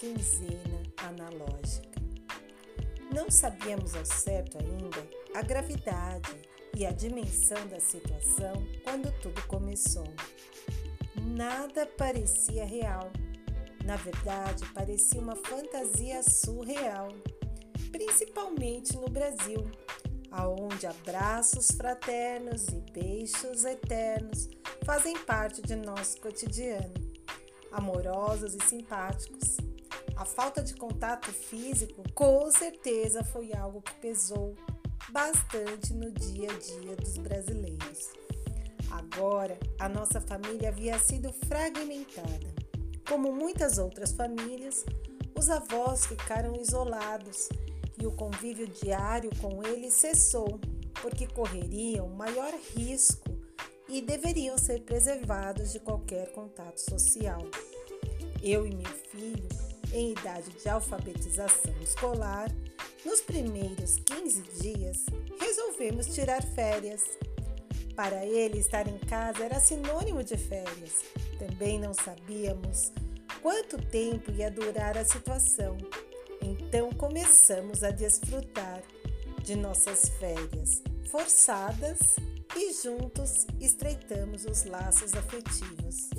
quinzena analógica. Não sabíamos ao certo ainda a gravidade e a dimensão da situação quando tudo começou. Nada parecia real. Na verdade, parecia uma fantasia surreal, principalmente no Brasil, aonde abraços fraternos e beijos eternos fazem parte de nosso cotidiano, amorosos e simpáticos. A falta de contato físico com certeza foi algo que pesou bastante no dia a dia dos brasileiros. Agora, a nossa família havia sido fragmentada. Como muitas outras famílias, os avós ficaram isolados e o convívio diário com eles cessou, porque correriam maior risco e deveriam ser preservados de qualquer contato social. Eu e meu filho, em idade de alfabetização escolar, nos primeiros 15 dias resolvemos tirar férias. Para ele, estar em casa era sinônimo de férias. Também não sabíamos quanto tempo ia durar a situação. Então começamos a desfrutar de nossas férias forçadas e juntos estreitamos os laços afetivos.